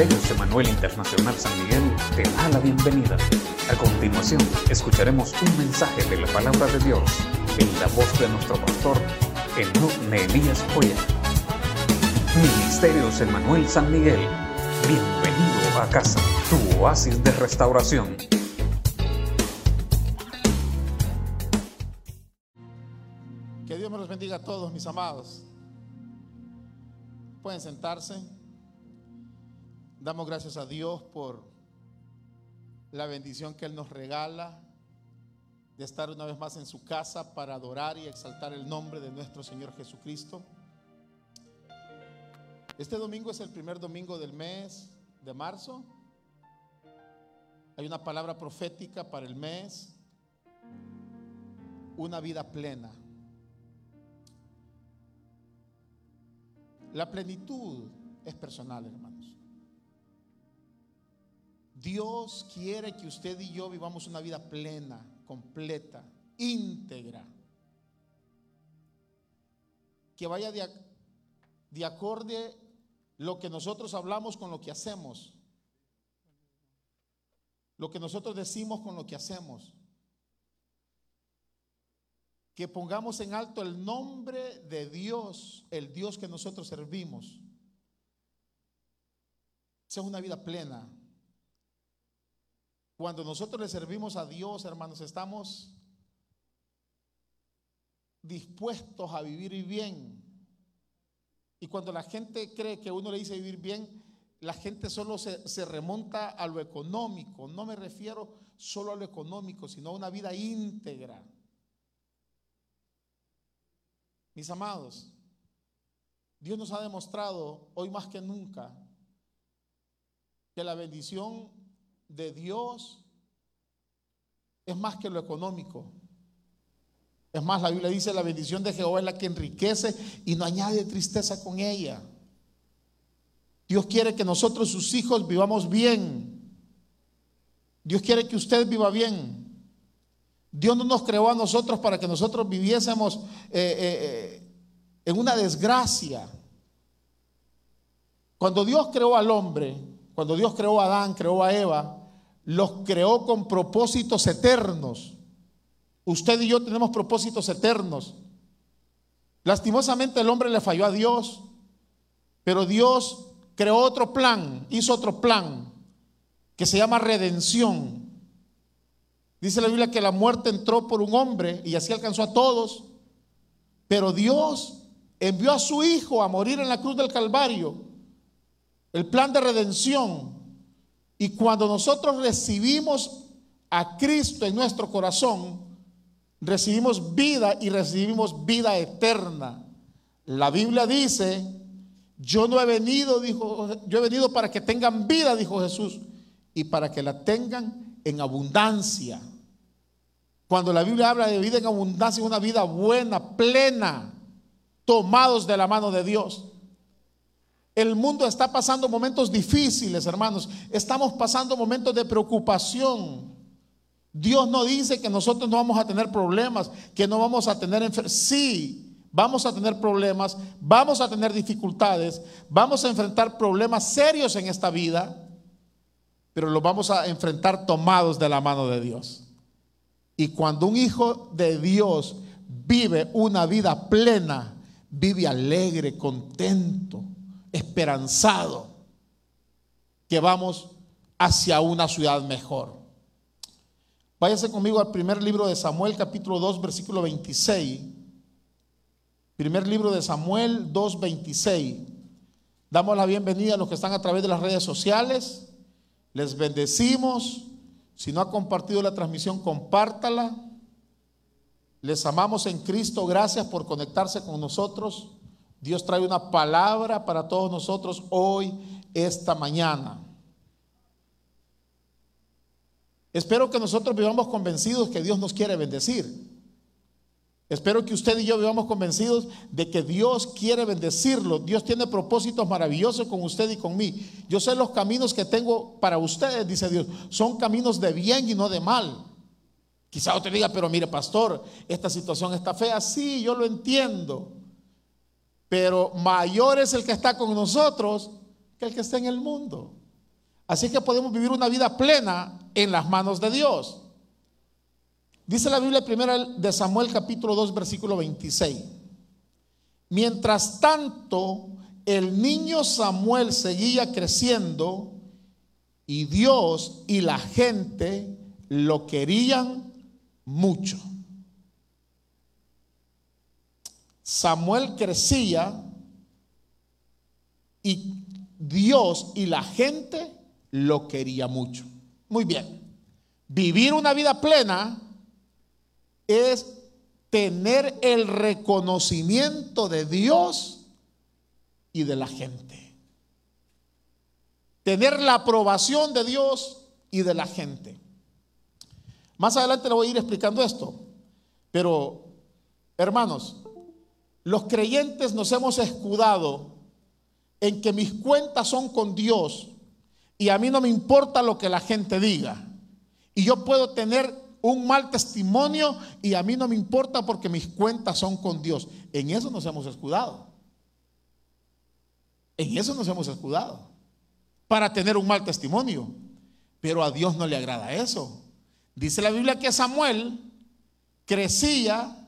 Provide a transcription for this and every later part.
Ministerios Emanuel Internacional San Miguel te da la bienvenida. A continuación, escucharemos un mensaje de la palabra de Dios en la voz de nuestro pastor, Enoch Nehemías Joya. Ministerios Emanuel San Miguel, bienvenido a casa, tu oasis de restauración. Que Dios me los bendiga a todos, mis amados. Pueden sentarse. Damos gracias a Dios por la bendición que Él nos regala de estar una vez más en su casa para adorar y exaltar el nombre de nuestro Señor Jesucristo. Este domingo es el primer domingo del mes de marzo. Hay una palabra profética para el mes. Una vida plena. La plenitud es personal, hermanos. Dios quiere que usted y yo vivamos una vida plena, completa, íntegra. Que vaya de, de acorde lo que nosotros hablamos con lo que hacemos. Lo que nosotros decimos con lo que hacemos. Que pongamos en alto el nombre de Dios, el Dios que nosotros servimos. Sea una vida plena, cuando nosotros le servimos a Dios, hermanos, estamos dispuestos a vivir bien. Y cuando la gente cree que uno le dice vivir bien, la gente solo se, remonta a lo económico. No me refiero solo a lo económico, sino a una vida íntegra. Mis amados, Dios nos ha demostrado hoy más que nunca que la bendición de Dios es más que lo económico. Es más, la Biblia dice, la bendición de Jehová es la que enriquece y no añade tristeza con ella. Dios quiere que nosotros, sus hijos, vivamos bien. Dios quiere que usted viva bien. Dios no nos creó a nosotros para que nosotros viviésemos eh, eh, eh, en una desgracia. Cuando Dios creó al hombre, cuando Dios creó a Adán, creó a Eva, los creó con propósitos eternos. Usted y yo tenemos propósitos eternos. Lastimosamente el hombre le falló a Dios, pero Dios creó otro plan, hizo otro plan que se llama redención. Dice la Biblia que la muerte entró por un hombre y así alcanzó a todos, pero Dios envió a su Hijo a morir en la cruz del Calvario. El plan de redención y cuando nosotros recibimos a Cristo en nuestro corazón, recibimos vida y recibimos vida eterna. La Biblia dice, yo no he venido, dijo, yo he venido para que tengan vida, dijo Jesús, y para que la tengan en abundancia. Cuando la Biblia habla de vida en abundancia, es una vida buena, plena, tomados de la mano de Dios. El mundo está pasando momentos difíciles, hermanos. Estamos pasando momentos de preocupación. Dios no dice que nosotros no vamos a tener problemas, que no vamos a tener enfermedades. Sí, vamos a tener problemas, vamos a tener dificultades, vamos a enfrentar problemas serios en esta vida, pero los vamos a enfrentar tomados de la mano de Dios. Y cuando un hijo de Dios vive una vida plena, vive alegre, contento esperanzado que vamos hacia una ciudad mejor. Váyase conmigo al primer libro de Samuel, capítulo 2, versículo 26. Primer libro de Samuel 2, 26. Damos la bienvenida a los que están a través de las redes sociales. Les bendecimos. Si no ha compartido la transmisión, compártala. Les amamos en Cristo. Gracias por conectarse con nosotros. Dios trae una palabra para todos nosotros hoy, esta mañana. Espero que nosotros vivamos convencidos que Dios nos quiere bendecir. Espero que usted y yo vivamos convencidos de que Dios quiere bendecirlo. Dios tiene propósitos maravillosos con usted y con mí. Yo sé los caminos que tengo para ustedes, dice Dios. Son caminos de bien y no de mal. Quizá usted diga, pero mire, pastor, esta situación está fea. Sí, yo lo entiendo. Pero mayor es el que está con nosotros que el que está en el mundo. Así que podemos vivir una vida plena en las manos de Dios. Dice la Biblia primera de Samuel capítulo 2 versículo 26. Mientras tanto, el niño Samuel seguía creciendo y Dios y la gente lo querían mucho. Samuel crecía y Dios y la gente lo quería mucho. Muy bien. Vivir una vida plena es tener el reconocimiento de Dios y de la gente. Tener la aprobación de Dios y de la gente. Más adelante le voy a ir explicando esto. Pero, hermanos, los creyentes nos hemos escudado en que mis cuentas son con Dios y a mí no me importa lo que la gente diga. Y yo puedo tener un mal testimonio y a mí no me importa porque mis cuentas son con Dios. En eso nos hemos escudado. En eso nos hemos escudado. Para tener un mal testimonio. Pero a Dios no le agrada eso. Dice la Biblia que Samuel crecía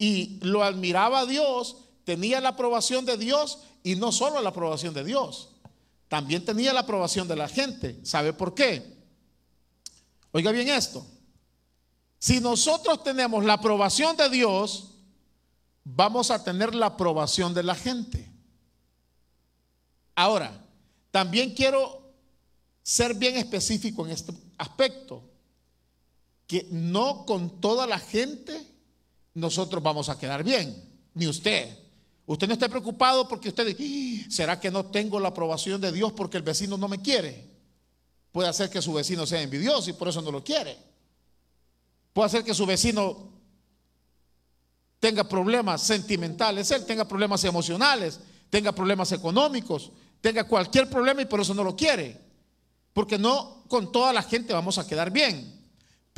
y lo admiraba a Dios, tenía la aprobación de Dios y no solo la aprobación de Dios, también tenía la aprobación de la gente. ¿Sabe por qué? Oiga bien esto. Si nosotros tenemos la aprobación de Dios, vamos a tener la aprobación de la gente. Ahora, también quiero ser bien específico en este aspecto, que no con toda la gente nosotros vamos a quedar bien, ni usted. Usted no esté preocupado porque usted ¡Ah! ¿será que no tengo la aprobación de Dios porque el vecino no me quiere? Puede ser que su vecino sea envidioso y por eso no lo quiere. Puede ser que su vecino tenga problemas sentimentales, él tenga problemas emocionales, tenga problemas económicos, tenga cualquier problema y por eso no lo quiere. Porque no con toda la gente vamos a quedar bien.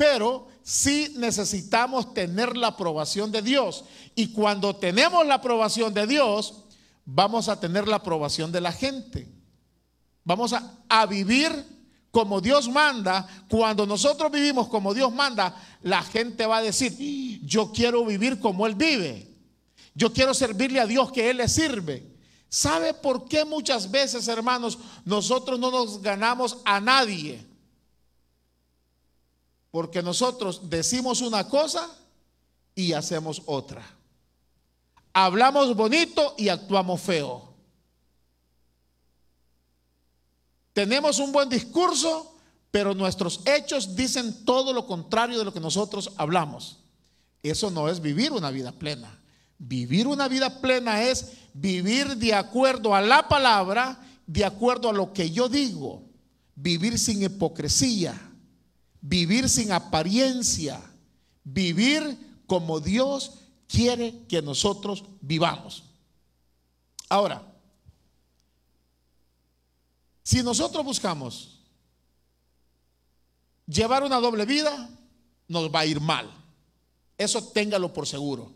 Pero sí necesitamos tener la aprobación de Dios. Y cuando tenemos la aprobación de Dios, vamos a tener la aprobación de la gente. Vamos a, a vivir como Dios manda. Cuando nosotros vivimos como Dios manda, la gente va a decir, yo quiero vivir como Él vive. Yo quiero servirle a Dios que Él le sirve. ¿Sabe por qué muchas veces, hermanos, nosotros no nos ganamos a nadie? Porque nosotros decimos una cosa y hacemos otra. Hablamos bonito y actuamos feo. Tenemos un buen discurso, pero nuestros hechos dicen todo lo contrario de lo que nosotros hablamos. Eso no es vivir una vida plena. Vivir una vida plena es vivir de acuerdo a la palabra, de acuerdo a lo que yo digo. Vivir sin hipocresía vivir sin apariencia, vivir como Dios quiere que nosotros vivamos. Ahora, si nosotros buscamos llevar una doble vida, nos va a ir mal. Eso téngalo por seguro.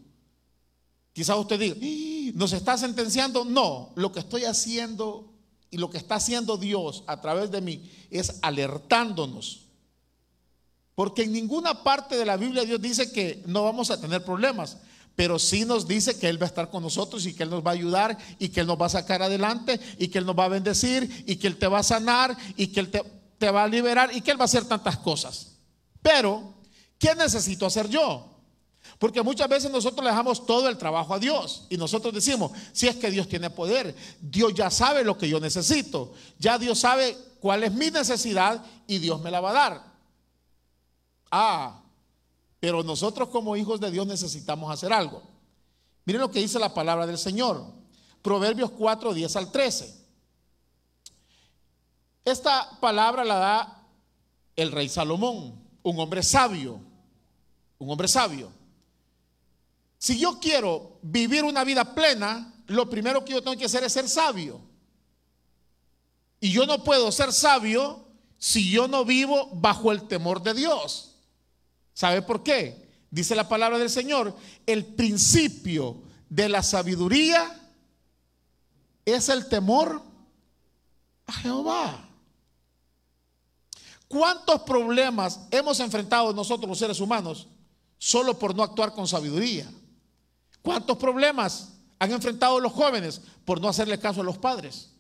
Quizás usted diga, ¿nos está sentenciando? No, lo que estoy haciendo y lo que está haciendo Dios a través de mí es alertándonos porque en ninguna parte de la Biblia Dios dice que no vamos a tener problemas, pero sí nos dice que Él va a estar con nosotros y que Él nos va a ayudar y que Él nos va a sacar adelante y que Él nos va a bendecir y que Él te va a sanar y que Él te, va a liberar y que Él va a hacer tantas cosas. Pero, ¿qué necesito hacer yo? Porque muchas veces nosotros le dejamos todo el trabajo a Dios y nosotros decimos, si es que Dios tiene poder, Dios ya sabe lo que yo necesito, ya Dios sabe cuál es mi necesidad y Dios me la va a dar. Ah, pero nosotros como hijos de Dios necesitamos hacer algo. Miren lo que dice la palabra del Señor. Proverbios 4, 10 al 13. Esta palabra la da el rey Salomón, un hombre sabio, un hombre sabio. Si yo quiero vivir una vida plena, lo primero que yo tengo que hacer es ser sabio. Y yo no puedo ser sabio si yo no vivo bajo el temor de Dios. ¿Sabe por qué? Dice la palabra del Señor, el principio de la sabiduría es el temor a Jehová. ¿Cuántos problemas hemos enfrentado nosotros los seres humanos solo por no actuar con sabiduría? ¿Cuántos problemas han enfrentado los jóvenes por no hacerle caso a los padres?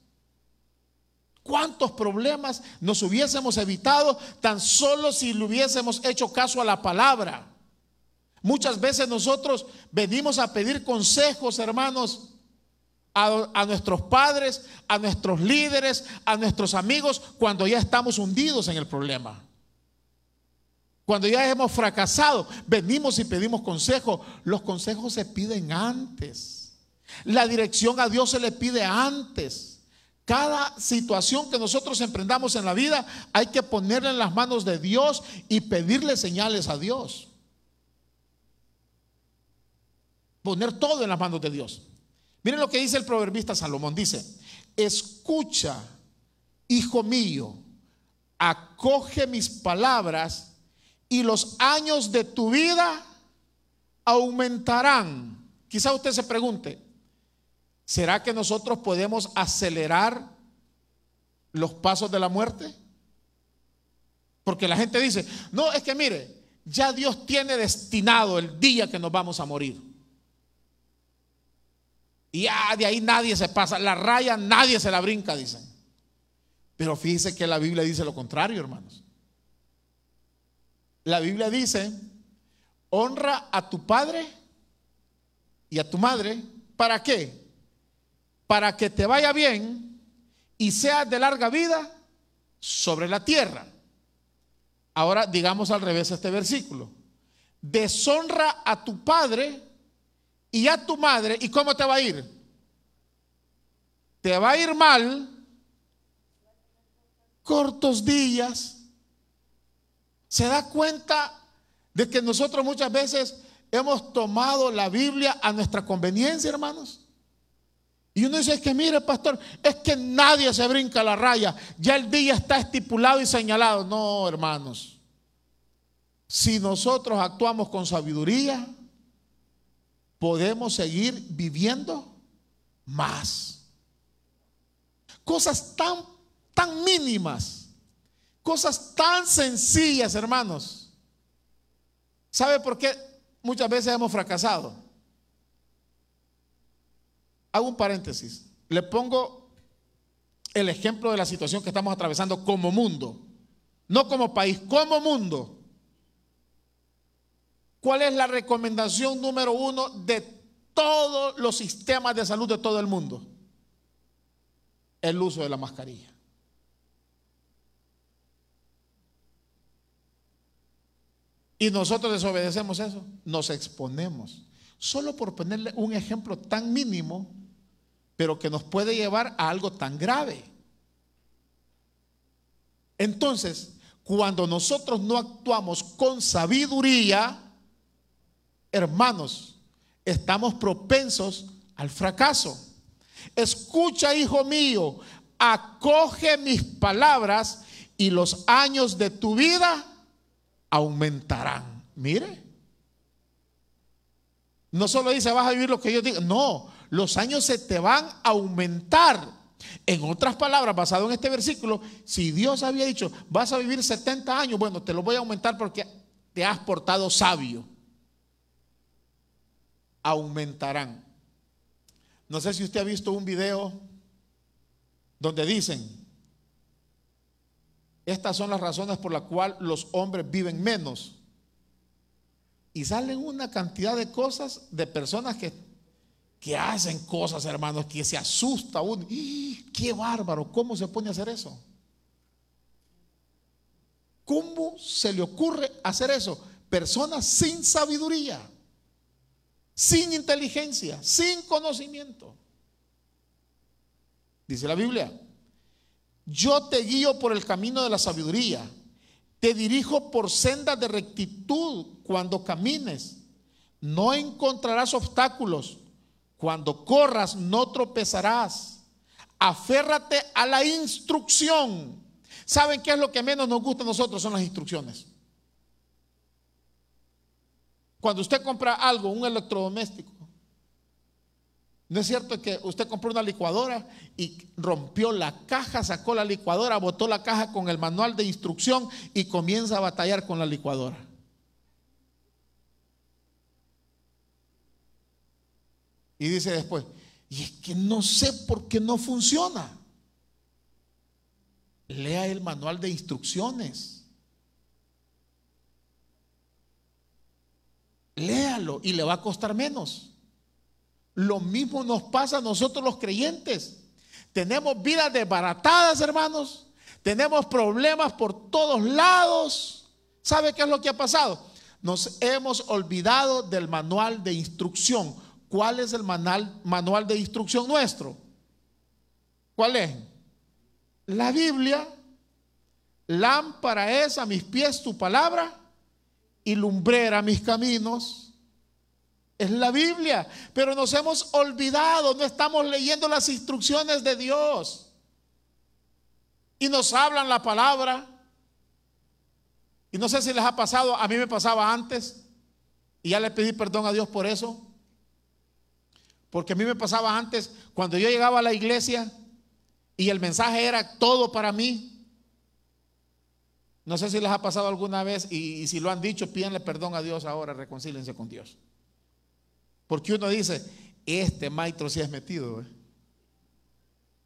¿Cuántos problemas nos hubiésemos evitado tan solo si le hubiésemos hecho caso a la palabra? Muchas veces nosotros venimos a pedir consejos, hermanos, a, nuestros padres, a nuestros líderes, a nuestros amigos, cuando ya estamos hundidos en el problema. Cuando ya hemos fracasado, venimos y pedimos consejo. Los consejos se piden antes. La dirección a Dios se le pide antes. Cada situación que nosotros emprendamos en la vida hay que ponerla en las manos de Dios y pedirle señales a Dios. Poner todo en las manos de Dios. Miren lo que dice el proverbista Salomón. Dice, escucha, hijo mío, acoge mis palabras y los años de tu vida aumentarán. Quizá usted se pregunte, ¿será que nosotros podemos acelerar los pasos de la muerte? Porque la gente dice, no, es que mire, ya Dios tiene destinado el día que nos vamos a morir. Y ya de ahí nadie se pasa. La raya nadie se la brinca, dicen. Pero fíjese que la Biblia dice lo contrario, hermanos. La Biblia dice, honra a tu padre y a tu madre. ¿Para qué? Para que te vaya bien y seas de larga vida sobre la tierra. Ahora digamos al revés este versículo. Deshonra a tu padre y a tu madre, ¿y cómo te va a ir? Te va a ir mal, cortos días. ¿Se da cuenta de que nosotros muchas veces hemos tomado la Biblia a nuestra conveniencia, hermanos? Y uno dice, es que mire, pastor, es que nadie se brinca la raya. Ya el día está estipulado y señalado. No, hermanos. Si nosotros actuamos con sabiduría, podemos seguir viviendo más. Cosas tan, tan mínimas, cosas tan sencillas, hermanos. ¿Sabe por qué muchas veces hemos fracasado? Hago un paréntesis. Le pongo el ejemplo de la situación que estamos atravesando como mundo, no como país, como mundo. ¿Cuál es la recomendación número uno de todos los sistemas de salud de todo el mundo? El uso de la mascarilla. Y nosotros desobedecemos eso, nos exponemos. Solo por ponerle un ejemplo tan mínimo, pero que nos puede llevar a algo tan grave. Entonces, cuando nosotros no actuamos con sabiduría, hermanos, estamos propensos al fracaso. Escucha, hijo mío, acoge mis palabras y los años de tu vida aumentarán. Mire. No solo dice vas a vivir lo que yo digo, no, los años se te van a aumentar. En otras palabras, basado en este versículo, si Dios había dicho, vas a vivir 70 años, bueno, te lo voy a aumentar porque te has portado sabio aumentarán. No sé si usted ha visto un video donde dicen, estas son las razones por las cuales los hombres viven menos. Y salen una cantidad de cosas de personas que, que hacen cosas, hermanos, que se asusta uno. ¡Qué bárbaro! ¿Cómo se pone a hacer eso? ¿Cómo se le ocurre hacer eso? Personas sin sabiduría sin inteligencia, sin conocimiento. Dice la Biblia, yo te guío por el camino de la sabiduría, te dirijo por sendas de rectitud cuando camines, no encontrarás obstáculos, cuando corras no tropezarás, aférrate a la instrucción. ¿Saben qué es lo que menos nos gusta a nosotros? Son las instrucciones. Cuando usted compra algo, un electrodoméstico, ¿No es cierto que usted compró una licuadora y rompió la caja, sacó la licuadora, botó la caja con el manual de instrucción y comienza a batallar con la licuadora? Y dice después, y es que no sé por qué no funciona. Lea el manual de instrucciones. Léalo y le va a costar menos. Lo mismo nos pasa a nosotros los creyentes. Tenemos vidas desbaratadas, hermanos. Tenemos problemas por todos lados. ¿Sabe qué es lo que ha pasado? Nos hemos olvidado del manual de instrucción. ¿Cuál es el manual, manual de instrucción nuestro? ¿Cuál es? La Biblia. Lámpara es a mis pies tu palabra y lumbrera mis caminos. Es la Biblia, pero nos hemos olvidado, no estamos leyendo las instrucciones de Dios. Y nos hablan la palabra. Y no sé si les ha pasado, a mí me pasaba antes, y ya le pedí perdón a Dios por eso. Porque a mí me pasaba antes, cuando yo llegaba a la iglesia y el mensaje era todo para mí. No sé si les ha pasado alguna vez y, si lo han dicho, pídanle perdón a Dios ahora, reconcílense con Dios. Porque uno dice, este maestro se ha metido. ¿eh?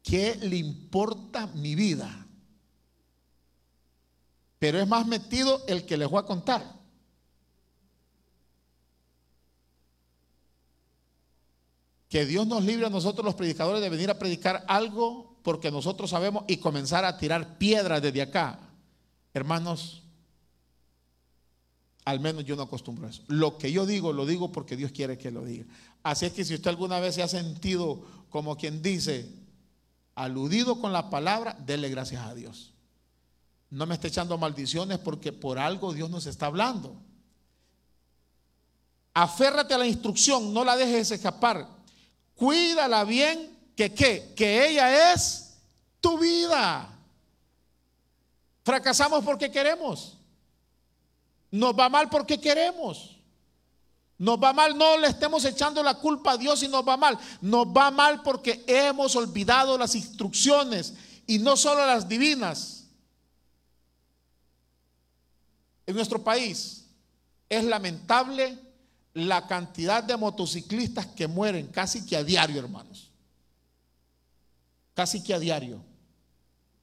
¿Qué le importa mi vida? Pero es más metido el que les voy a contar. Que Dios nos libre a nosotros los predicadores de venir a predicar algo porque nosotros sabemos y comenzar a tirar piedras desde acá. Hermanos, al menos yo no acostumbro a eso. Lo que yo digo, lo digo porque Dios quiere que lo diga. Así es que si usted alguna vez se ha sentido como quien dice, aludido con la palabra, dele gracias a Dios. No me esté echando maldiciones porque por algo Dios nos está hablando. Aférrate a la instrucción, no la dejes escapar. Cuídala bien, que qué? Que ella es tu vida. Fracasamos porque queremos. Nos va mal porque queremos. Nos va mal, no le estemos echando la culpa a Dios y nos va mal. Nos va mal porque hemos olvidado las instrucciones y no solo las divinas. En nuestro país es lamentable la cantidad de motociclistas que mueren casi que a diario, hermanos. Casi que a diario.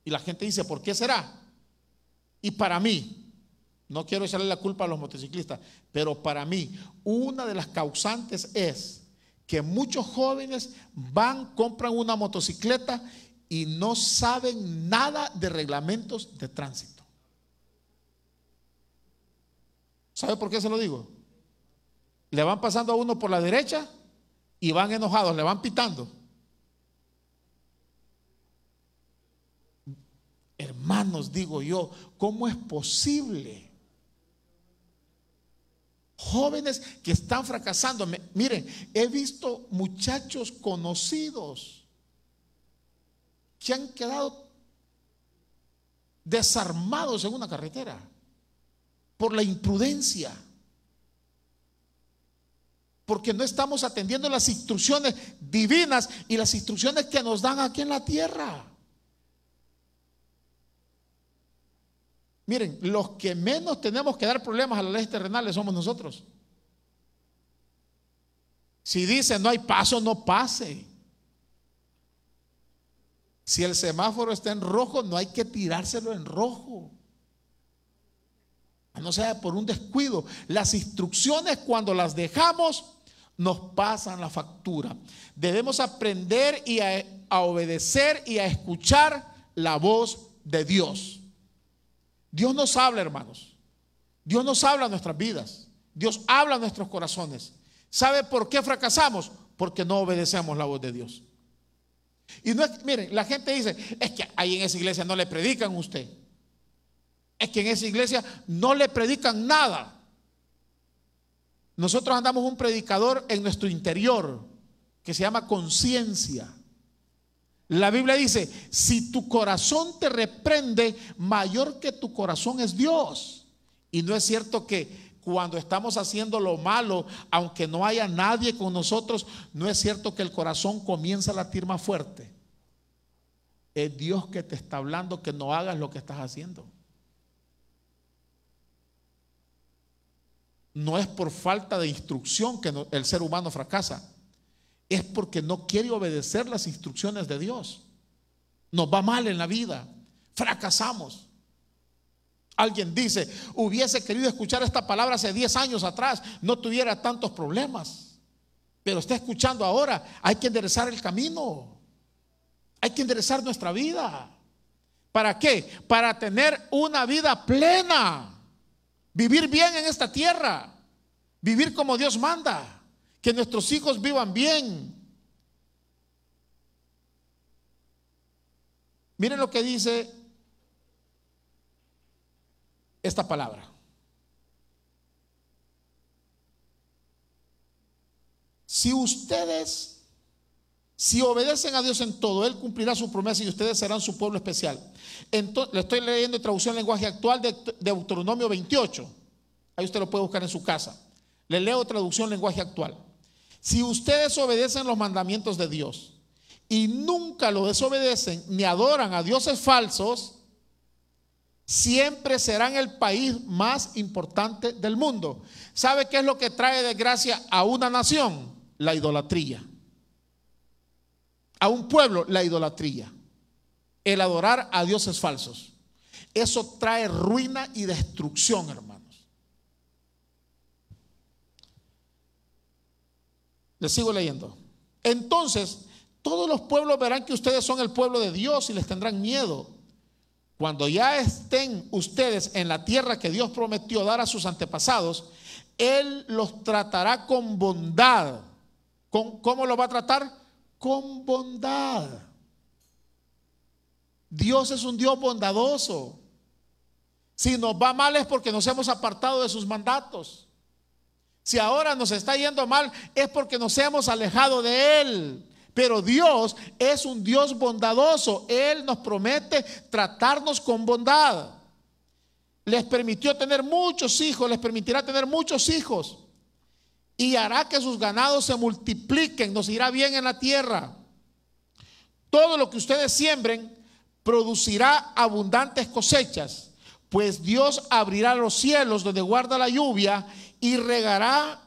Y la gente dice, ¿por qué será? Y para mí, no quiero echarle la culpa a los motociclistas, pero para mí una de las causantes es que muchos jóvenes van, compran una motocicleta y no saben nada de reglamentos de tránsito. ¿Sabe por qué se lo digo? Le van pasando a uno por la derecha y van enojados, le van pitando. Hermanos, digo yo, ¿cómo es posible? jóvenes que están fracasando. Miren, he visto muchachos conocidos que han quedado desarmados en una carretera por la imprudencia. Porque no estamos atendiendo las instrucciones divinas y las instrucciones que nos dan aquí en la tierra. Miren, los que menos tenemos que dar problemas a las leyes terrenales somos nosotros. Si dice no hay paso, no pase. Si el semáforo está en rojo, no hay que tirárselo en rojo. No sea por un descuido. Las instrucciones cuando las dejamos nos pasan la factura. Debemos aprender y a, obedecer y a escuchar la voz de Dios. Dios nos habla, hermanos. Dios nos habla a nuestras vidas. Dios habla a nuestros corazones. ¿Sabe por qué fracasamos? Porque no obedecemos la voz de Dios. Y no es, miren, la gente dice, es que ahí en esa iglesia no le predican a usted. Es que en esa iglesia no le predican nada. Nosotros andamos un predicador en nuestro interior que se llama conciencia. La Biblia dice, si tu corazón te reprende, mayor que tu corazón es Dios. Y no es cierto que cuando estamos haciendo lo malo, aunque no haya nadie con nosotros, no es cierto que el corazón comienza a latir más fuerte. Es Dios que te está hablando que no hagas lo que estás haciendo. No es por falta de instrucción que el ser humano fracasa, es porque no quiere obedecer las instrucciones de Dios. Nos va mal en la vida, fracasamos. Alguien dice, hubiese querido escuchar esta palabra hace 10 años atrás, no tuviera tantos problemas. Pero está escuchando ahora, hay que enderezar el camino. Hay que enderezar nuestra vida. ¿Para qué? Para tener una vida plena. Vivir bien en esta tierra. Vivir como Dios manda. Que nuestros hijos vivan bien. Miren lo que dice esta palabra. Si ustedes, si obedecen a Dios en todo, Él cumplirá su promesa y ustedes serán su pueblo especial. Le estoy leyendo en traducción lenguaje actual de Deuteronomio 28. Ahí usted lo puede buscar en su casa. Le leo traducción lenguaje actual. Si ustedes obedecen los mandamientos de Dios y nunca lo desobedecen ni adoran a dioses falsos, siempre serán el país más importante del mundo. ¿Sabe qué es lo que trae desgracia a una nación? La idolatría. A un pueblo, la idolatría. El adorar a dioses falsos. Eso trae ruina y destrucción, hermanos. Les sigo leyendo. Entonces, todos los pueblos verán que ustedes son el pueblo de Dios y les tendrán miedo cuando ya estén ustedes en la tierra que Dios prometió dar a sus antepasados, Él los tratará con bondad. ¿Cómo lo va a tratar? Con bondad. Dios es un Dios bondadoso. Si nos va mal es porque nos hemos apartado de sus mandatos. Si ahora nos está yendo mal es porque nos hemos alejado de Él. Pero Dios es un Dios bondadoso. Él nos promete tratarnos con bondad. Les permitió tener muchos hijos, les permitirá tener muchos hijos. Y hará que sus ganados se multipliquen, nos irá bien en la tierra. Todo lo que ustedes siembren producirá abundantes cosechas, pues Dios abrirá los cielos donde guarda la lluvia y regará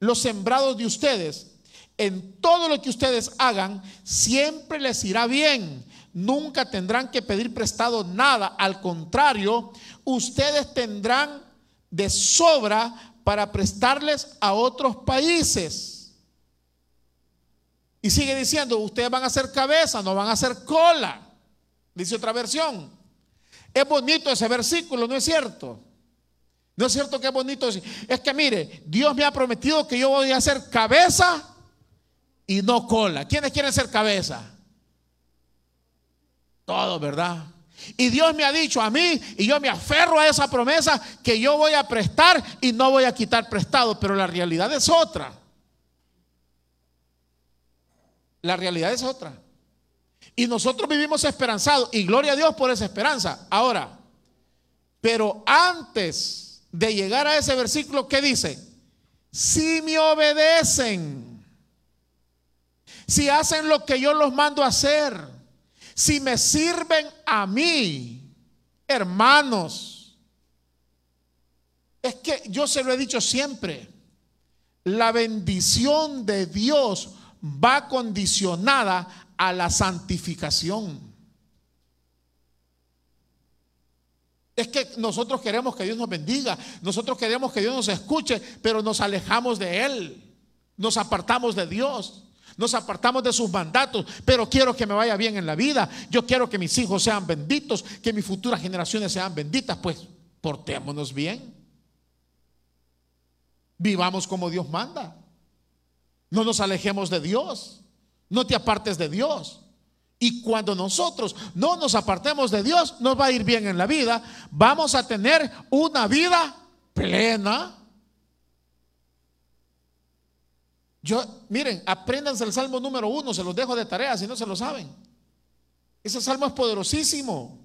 los sembrados de ustedes en todo lo que ustedes hagan, siempre les irá bien. Nunca tendrán que pedir prestado nada. Al contrario, ustedes tendrán de sobra para prestarles a otros países. Y sigue diciendo, ustedes van a ser cabeza, no van a ser cola. Dice otra versión. Es bonito ese versículo, ¿no es cierto? No es cierto que es bonito. Es que mire, Dios me ha prometido que yo voy a ser cabeza y no cola. ¿Quiénes quieren ser cabeza? Todos, ¿verdad? Y Dios me ha dicho a mí, y yo me aferro a esa promesa, que yo voy a prestar y no voy a quitar prestado, pero la realidad es otra. La realidad es otra. Y nosotros vivimos esperanzados, y gloria a Dios por esa esperanza. Ahora, pero antes de llegar a ese versículo, ¿qué dice? Si me obedecen si hacen lo que yo los mando a hacer, si me sirven a mí, hermanos, es que yo se lo he dicho siempre, la bendición de Dios va condicionada a la santificación. Es que nosotros queremos que Dios nos bendiga, nosotros queremos que Dios nos escuche, pero nos alejamos de Él, nos apartamos de Dios. Nos apartamos de sus mandatos, pero quiero que me vaya bien en la vida. Yo quiero que mis hijos sean benditos, que mis futuras generaciones sean benditas. Pues portémonos bien. Vivamos como Dios manda. No nos alejemos de Dios. No te apartes de Dios. Y cuando nosotros no nos apartemos de Dios, nos va a ir bien en la vida. Vamos a tener una vida plena Yo, miren, apréndanse el salmo número uno, se los dejo de tarea si no se lo saben. Ese salmo es poderosísimo.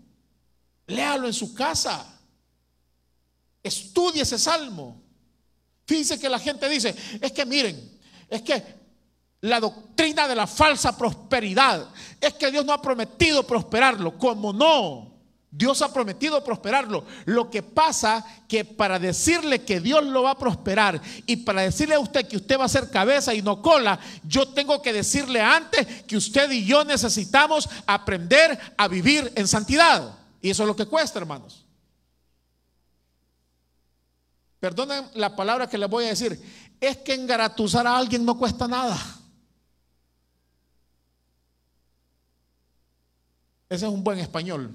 Léalo en su casa. Estudie ese salmo. Fíjense que la gente dice, es que miren, es que la doctrina de la falsa prosperidad es que Dios no ha prometido prosperarlo, como no. Dios ha prometido prosperarlo. Lo que pasa que para decirle que Dios lo va a prosperar y para decirle a usted que usted va a ser cabeza y no cola, yo tengo que decirle antes que usted y yo necesitamos aprender a vivir en santidad. Y eso es lo que cuesta, hermanos. Perdonen la palabra que les voy a decir. Es que engaratuzar a alguien no cuesta nada. Ese es un buen español.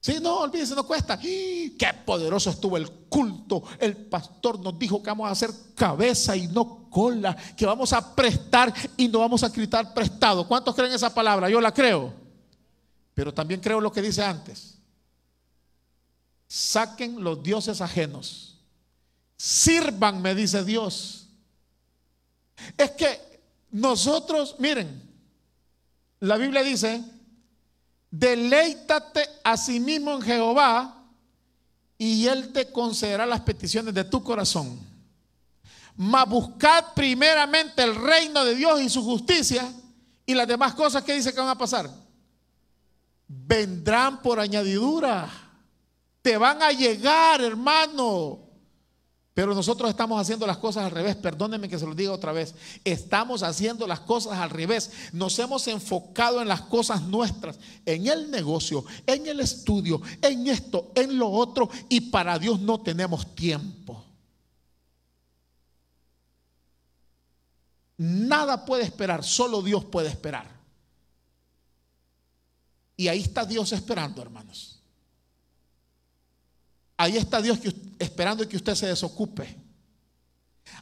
Sí, no, olvídese, no cuesta. Qué poderoso estuvo el culto. El pastor nos dijo que vamos a hacer cabeza y no cola, que vamos a prestar y no vamos a gritar prestado. ¿Cuántos creen esa palabra? Yo la creo. Pero también creo lo que dice antes. Saquen los dioses ajenos. Sirvan, me dice Dios. Es que nosotros, miren, la Biblia dice, deleítate a sí mismo en Jehová y Él te concederá las peticiones de tu corazón. Mas buscad primeramente el reino de Dios y su justicia y las demás cosas que dice que van a pasar. Vendrán por añadidura. Te van a llegar, hermano. Pero nosotros estamos haciendo las cosas al revés. Perdónenme que se lo diga otra vez. Estamos haciendo las cosas al revés. Nos hemos enfocado en las cosas nuestras, en el negocio, en el estudio, en esto, en lo otro. Y para Dios no tenemos tiempo. Nada puede esperar, solo Dios puede esperar. Y ahí está Dios esperando, hermanos. Ahí está Dios esperando que usted se desocupe.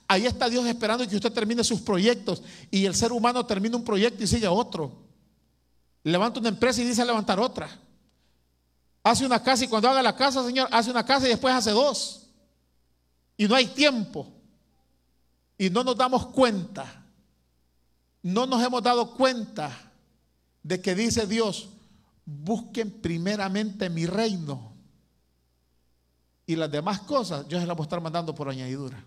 Ahí está Dios esperando que usted termine sus proyectos y el ser humano termina un proyecto y sigue otro. Levanta una empresa y dice levantar otra. Hace una casa y cuando haga la casa, Señor, hace una casa y después hace dos. Y no hay tiempo. Y no nos damos cuenta. No nos hemos dado cuenta de que dice Dios, busquen primeramente mi reino y las demás cosas yo se las voy a estar mandando por añadidura.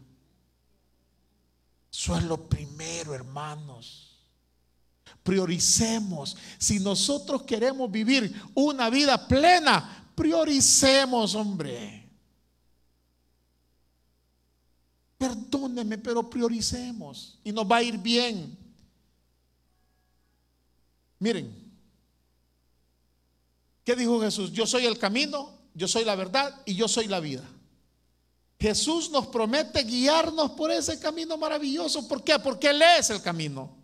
Eso es lo primero, hermanos. Prioricemos. Si nosotros queremos vivir una vida plena, prioricemos, hombre. Perdóneme, pero prioricemos y nos va a ir bien. Miren, ¿qué dijo Jesús? Yo soy el camino, yo soy la verdad y yo soy la vida. Jesús nos promete guiarnos por ese camino maravilloso. ¿Por qué? Porque Él es el camino.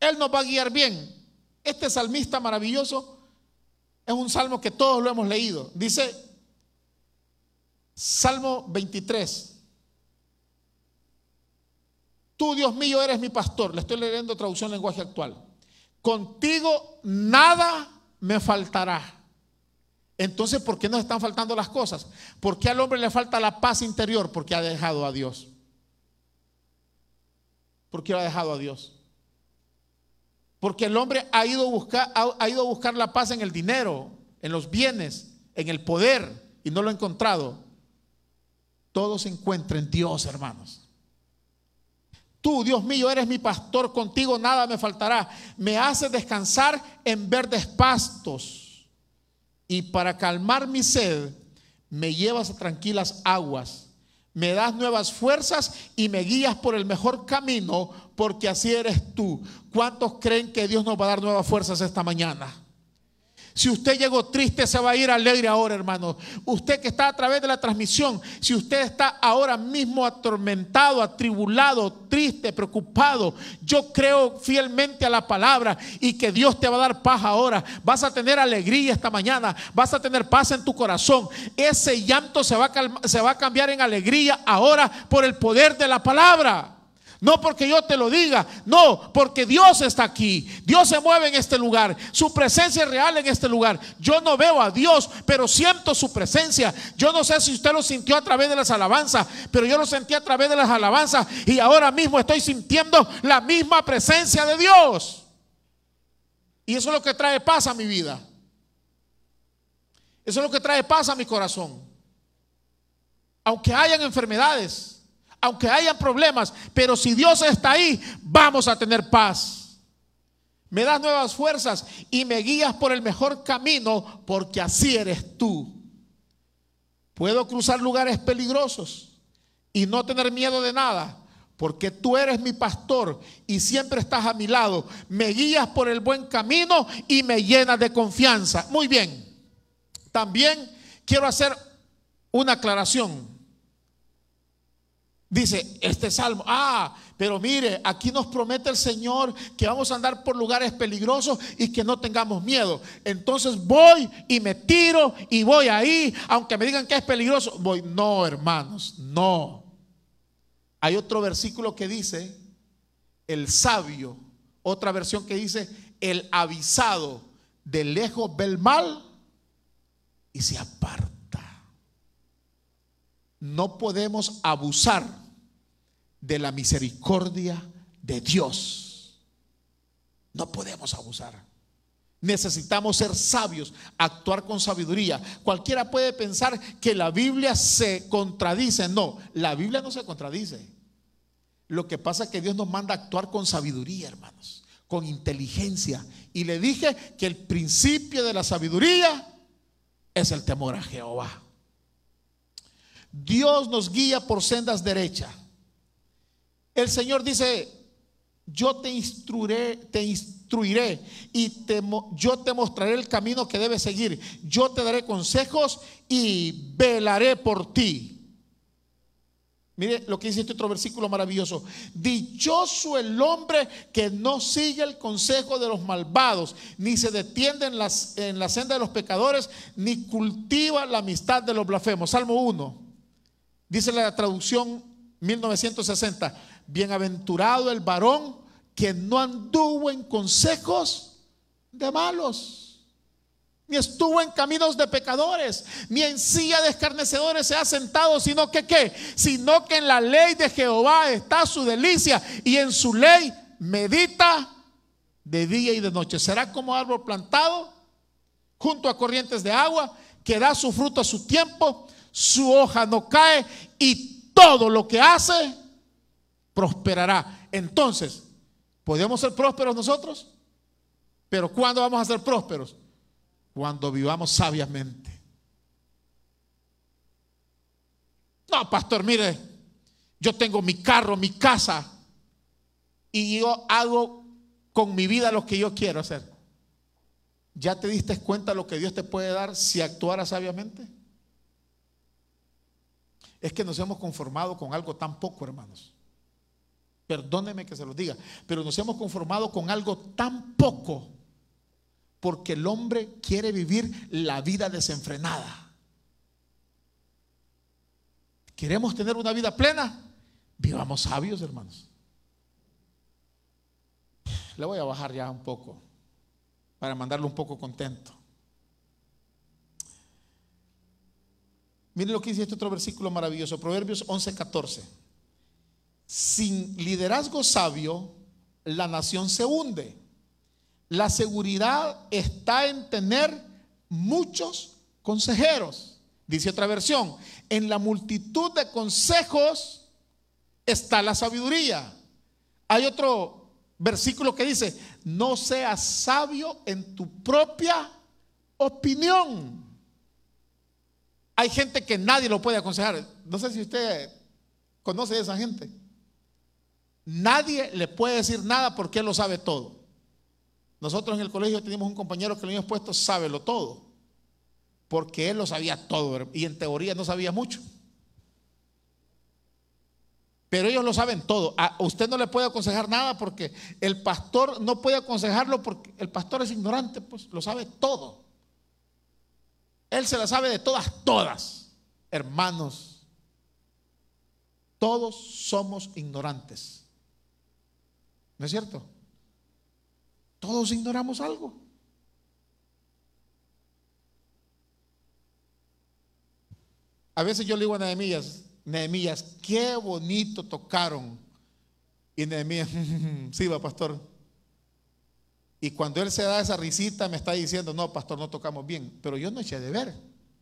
Él nos va a guiar bien. Este salmista maravilloso es un salmo que todos lo hemos leído. Dice, Salmo 23. Tú, Dios mío, eres mi pastor. Le estoy leyendo traducción lenguaje actual. Contigo nada me faltará. Entonces, ¿por qué nos están faltando las cosas? ¿Por qué al hombre le falta la paz interior? Porque ha dejado a Dios. Porque ha dejado a Dios. Porque el hombre ha ido, a buscar, ha, ido a buscar la paz en el dinero, en los bienes, en el poder y no lo ha encontrado. Todo se encuentra en Dios, hermanos. Tú, Dios mío, eres mi pastor, contigo nada me faltará. Me haces descansar en verdes pastos y para calmar mi sed, me llevas a tranquilas aguas, me das nuevas fuerzas y me guías por el mejor camino, porque así eres tú. ¿Cuántos creen que Dios nos va a dar nuevas fuerzas esta mañana? Si usted llegó triste, se va a ir alegre ahora, hermano. Usted que está a través de la transmisión, si usted está ahora mismo atormentado, atribulado, triste, preocupado, yo creo fielmente a la palabra y que Dios te va a dar paz ahora. Vas a tener alegría esta mañana, vas a tener paz en tu corazón. Ese llanto se va a, se va a cambiar en alegría ahora por el poder de la palabra. No porque yo te lo diga, no, porque Dios está aquí. Dios se mueve en este lugar. Su presencia es real en este lugar. Yo no veo a Dios, pero siento su presencia. Yo no sé si usted lo sintió a través de las alabanzas, pero yo lo sentí a través de las alabanzas y ahora mismo estoy sintiendo la misma presencia de Dios. Y eso es lo que trae paz a mi vida. Eso es lo que trae paz a mi corazón. Aunque hayan enfermedades, aunque hayan problemas, pero si Dios está ahí, vamos a tener paz. Me das nuevas fuerzas y me guías por el mejor camino porque así eres tú. Puedo cruzar lugares peligrosos y no tener miedo de nada porque tú eres mi pastor y siempre estás a mi lado. Me guías por el buen camino y me llenas de confianza. Muy bien. También quiero hacer una aclaración. Dice este salmo, ah, pero mire, aquí nos promete el Señor que vamos a andar por lugares peligrosos y que no tengamos miedo. Entonces voy y me tiro y voy ahí, aunque me digan que es peligroso, voy. No, hermanos, no. Hay otro versículo que dice, el sabio, otra versión que dice, el avisado de lejos ve el mal y se aparta. No podemos abusar de la misericordia de Dios. No podemos abusar. Necesitamos ser sabios, actuar con sabiduría. Cualquiera puede pensar que la Biblia se contradice. No, la Biblia no se contradice. Lo que pasa es que Dios nos manda a actuar con sabiduría, hermanos, con inteligencia. Y le dije que el principio de la sabiduría es el temor a Jehová. Dios nos guía por sendas derechas. El Señor dice, yo te instruiré, te instruiré y te, yo te mostraré el camino que debes seguir. Yo te daré consejos y velaré por ti. Mire lo que dice este otro versículo maravilloso. Dichoso el hombre que no sigue el consejo de los malvados, ni se detiene en, las, en la senda de los pecadores, ni cultiva la amistad de los blasfemos. Salmo 1. Dice la traducción 1960. Bienaventurado el varón que no anduvo en consejos de malos ni estuvo en caminos de pecadores, ni en silla de escarnecedores se ha sentado, sino que qué, sino que en la ley de Jehová está su delicia y en su ley medita de día y de noche. Será como árbol plantado junto a corrientes de agua, que da su fruto a su tiempo, su hoja no cae y todo lo que hace prosperará. Entonces, ¿podemos ser prósperos nosotros? Pero ¿cuándo vamos a ser prósperos? Cuando vivamos sabiamente. No, pastor, mire, yo tengo mi carro, mi casa, y yo hago con mi vida lo que yo quiero hacer. ¿Ya te diste cuenta lo que Dios te puede dar si actuara sabiamente? Es que nos hemos conformado con algo tan poco, hermanos. Perdóneme que se lo diga, pero nos hemos conformado con algo tan poco porque el hombre quiere vivir la vida desenfrenada. ¿Queremos tener una vida plena? Vivamos sabios, hermanos. Le voy a bajar ya un poco para mandarlo un poco contento. Miren lo que dice este otro versículo maravilloso, Proverbios 11:14. Sin liderazgo sabio, la nación se hunde la seguridad está en tener muchos consejeros. Dice otra versión, en la multitud de consejos está la sabiduría. Hay otro versículo que dice, no seas sabio en tu propia opinión. Hay gente que nadie lo puede aconsejar. No sé si usted conoce a esa gente. Nadie le puede decir nada porque él lo sabe todo. Nosotros en el colegio teníamos un compañero que lo habíamos puesto sábelo todo, porque él lo sabía todo y en teoría no sabía mucho. Pero ellos lo saben todo. A usted no le puede aconsejar nada porque el pastor no puede aconsejarlo porque el pastor es ignorante, pues lo sabe todo. Él se la sabe de todas, todas. Hermanos, todos somos ignorantes. ¿No es cierto? Todos ignoramos algo. A veces yo le digo a Nehemías, Nehemías, qué bonito tocaron. Y Nehemías, sí, va, pastor. Y cuando él se da esa risita, me está diciendo, no, pastor, no tocamos bien. Pero yo no eché de ver.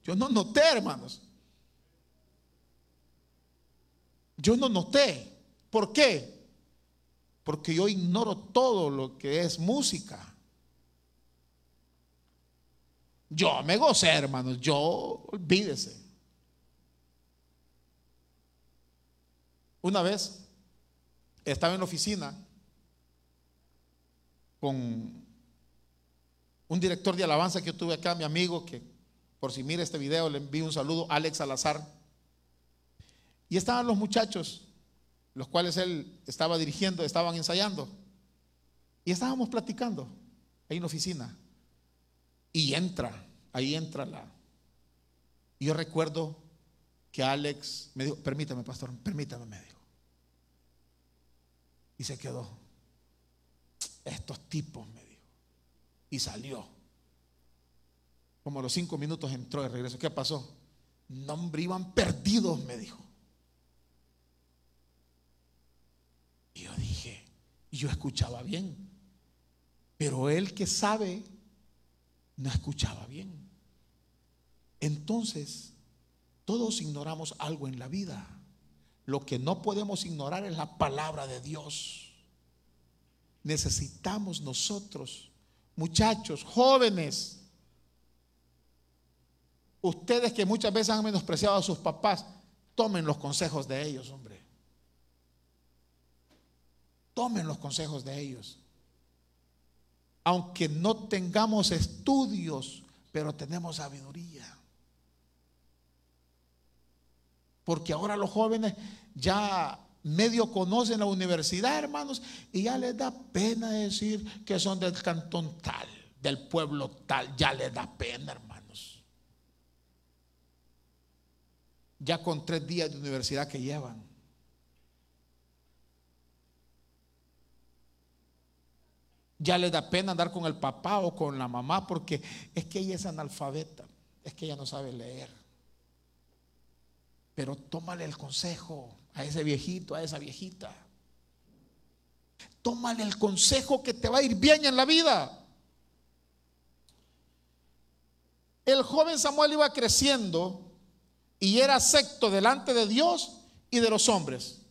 Yo no noté, hermanos. Yo no noté. ¿Por qué? Porque yo ignoro todo lo que es música. Yo me gocé, hermanos. Yo, olvídese. Una vez estaba en la oficina con un director de alabanza que yo tuve acá, mi amigo, que por si mira este video le envío un saludo, Alex Salazar. Y estaban los muchachos, los cuales él estaba dirigiendo, estaban ensayando. Y estábamos platicando ahí en la oficina. Y entra, ahí entra la... Y yo recuerdo que Alex me dijo, permítame, pastor, permítame, me dijo. Y se quedó. Estos tipos, me dijo. Y salió. Como a los cinco minutos entró de regreso. ¿Qué pasó? No, hombre, iban perdidos, me dijo. Yo dije, y yo escuchaba bien. Pero él que sabe, no escuchaba bien. Entonces, todos ignoramos algo en la vida. Lo que no podemos ignorar es la palabra de Dios. Necesitamos nosotros, muchachos, jóvenes, ustedes que muchas veces han menospreciado a sus papás, tomen los consejos de ellos, hombre. Tomen los consejos de ellos. Aunque no tengamos estudios, pero tenemos sabiduría. Porque ahora los jóvenes ya medio conocen la universidad, hermanos, y ya les da pena decir que son del cantón tal, del pueblo tal, ya les da pena, hermanos. Ya con tres días de universidad que llevan. Ya les da pena andar con el papá o con la mamá porque es que ella es analfabeta, es que ella no sabe leer. Pero tómale el consejo a ese viejito, a esa viejita. Tómale el consejo que te va a ir bien en la vida. El joven Samuel iba creciendo y era acepto delante de Dios y de los hombres.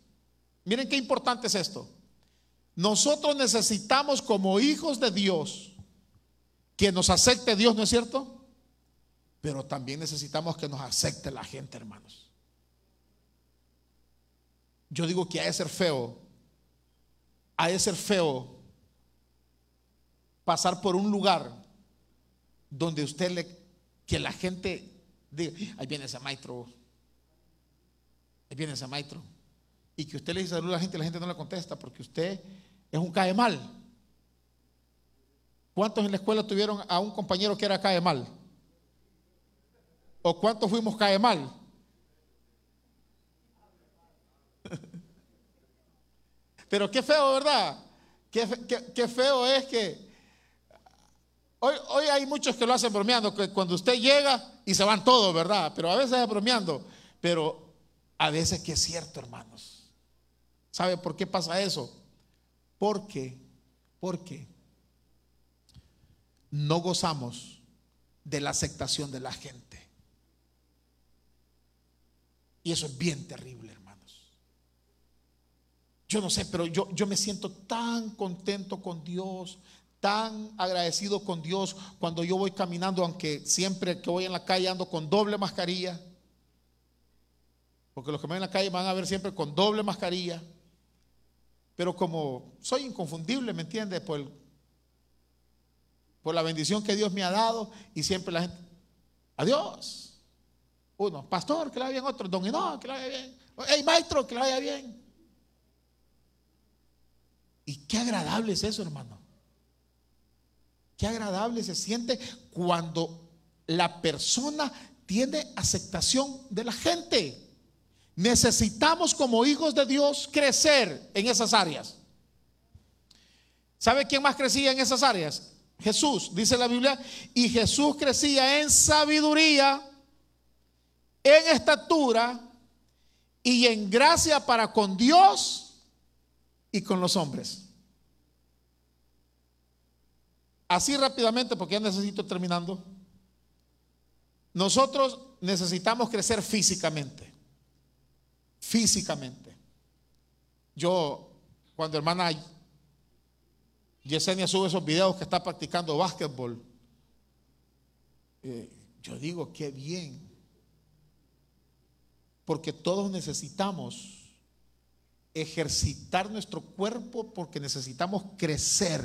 Miren qué importante es esto. Nosotros necesitamos como hijos de Dios que nos acepte Dios, ¿no es cierto? Pero también necesitamos que nos acepte la gente, hermanos. Yo digo que ha de ser feo, ha de ser feo pasar por un lugar donde usted le, que la gente diga, ahí viene ese maestro, ahí viene ese maestro, y que usted le dice salud a la gente y la gente no le contesta porque usted es un cae mal. ¿Cuántos en la escuela tuvieron a un compañero que era cae mal? ¿O cuántos fuimos cae mal? Pero qué feo, ¿verdad? Qué, feo es que hoy, hoy, hay muchos que lo hacen bromeando, que cuando usted llega y se van todos, ¿verdad? Pero a veces es bromeando, pero a veces que es cierto, hermanos. ¿Sabe por qué pasa eso? Porque, porque no gozamos de la aceptación de la gente. Y eso es bien terrible, yo no sé, pero yo, yo me siento tan contento con Dios, tan agradecido con Dios cuando yo voy caminando, aunque siempre que voy en la calle ando con doble mascarilla. Porque los que me ven en la calle van a ver siempre con doble mascarilla. Pero como soy inconfundible, ¿me entiendes? Por, la bendición que Dios me ha dado y siempre la gente, adiós. Uno, pastor, que le vaya bien, otro, don no, que le vaya bien. Hey, maestro, que le vaya bien. Y qué agradable es eso, hermano. Qué agradable se siente cuando la persona tiene aceptación de la gente. Necesitamos como hijos de Dios crecer en esas áreas. ¿Sabe quién más crecía en esas áreas? Jesús, dice la Biblia, y Jesús crecía en sabiduría, en estatura y en gracia para con Dios y con los hombres. Así rápidamente, porque ya necesito terminando. nosotros necesitamos crecer físicamente. Físicamente. Yo, cuando hermana Yesenia sube esos videos que está practicando básquetbol, eh, yo digo, qué bien. Porque todos necesitamos ejercitar nuestro cuerpo porque necesitamos crecer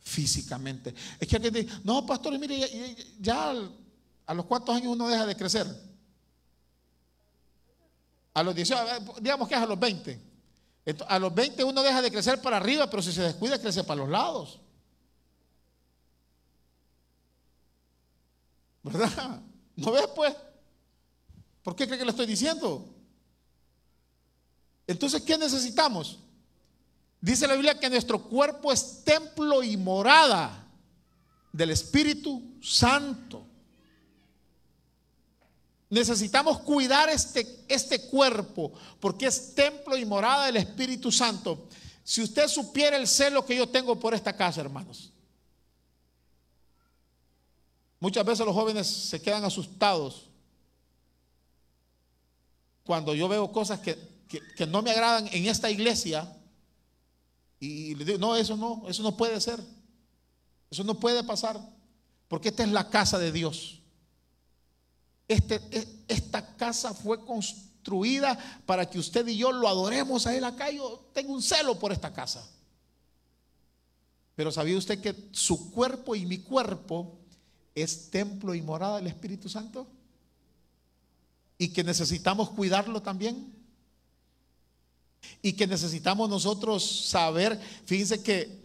físicamente. Es que alguien dice, no, pastor, mire, ya, a los cuántos años uno deja de crecer. A los 18, digamos que es a los 20. a los 20 uno deja de crecer para arriba, pero si se descuida, crece para los lados. ¿Verdad? ¿No ves pues? ¿Por qué cree que lo estoy diciendo? Entonces, ¿qué necesitamos? Dice la Biblia que nuestro cuerpo es templo y morada del Espíritu Santo. Necesitamos cuidar este, este cuerpo porque es templo y morada del Espíritu Santo. Si usted supiera el celo que yo tengo por esta casa, hermanos. Muchas veces los jóvenes se quedan asustados cuando yo veo cosas que, que no me agradan en esta iglesia y le digo, no, eso no, eso no puede ser. Eso no puede pasar. Porque esta es la casa de Dios. Este, e, esta casa fue construida para que usted y yo lo adoremos a Él acá. Yo tengo un celo por esta casa. Pero ¿sabía usted que su cuerpo y mi cuerpo es templo y morada del Espíritu Santo? Y que necesitamos cuidarlo también y que necesitamos nosotros saber, fíjense que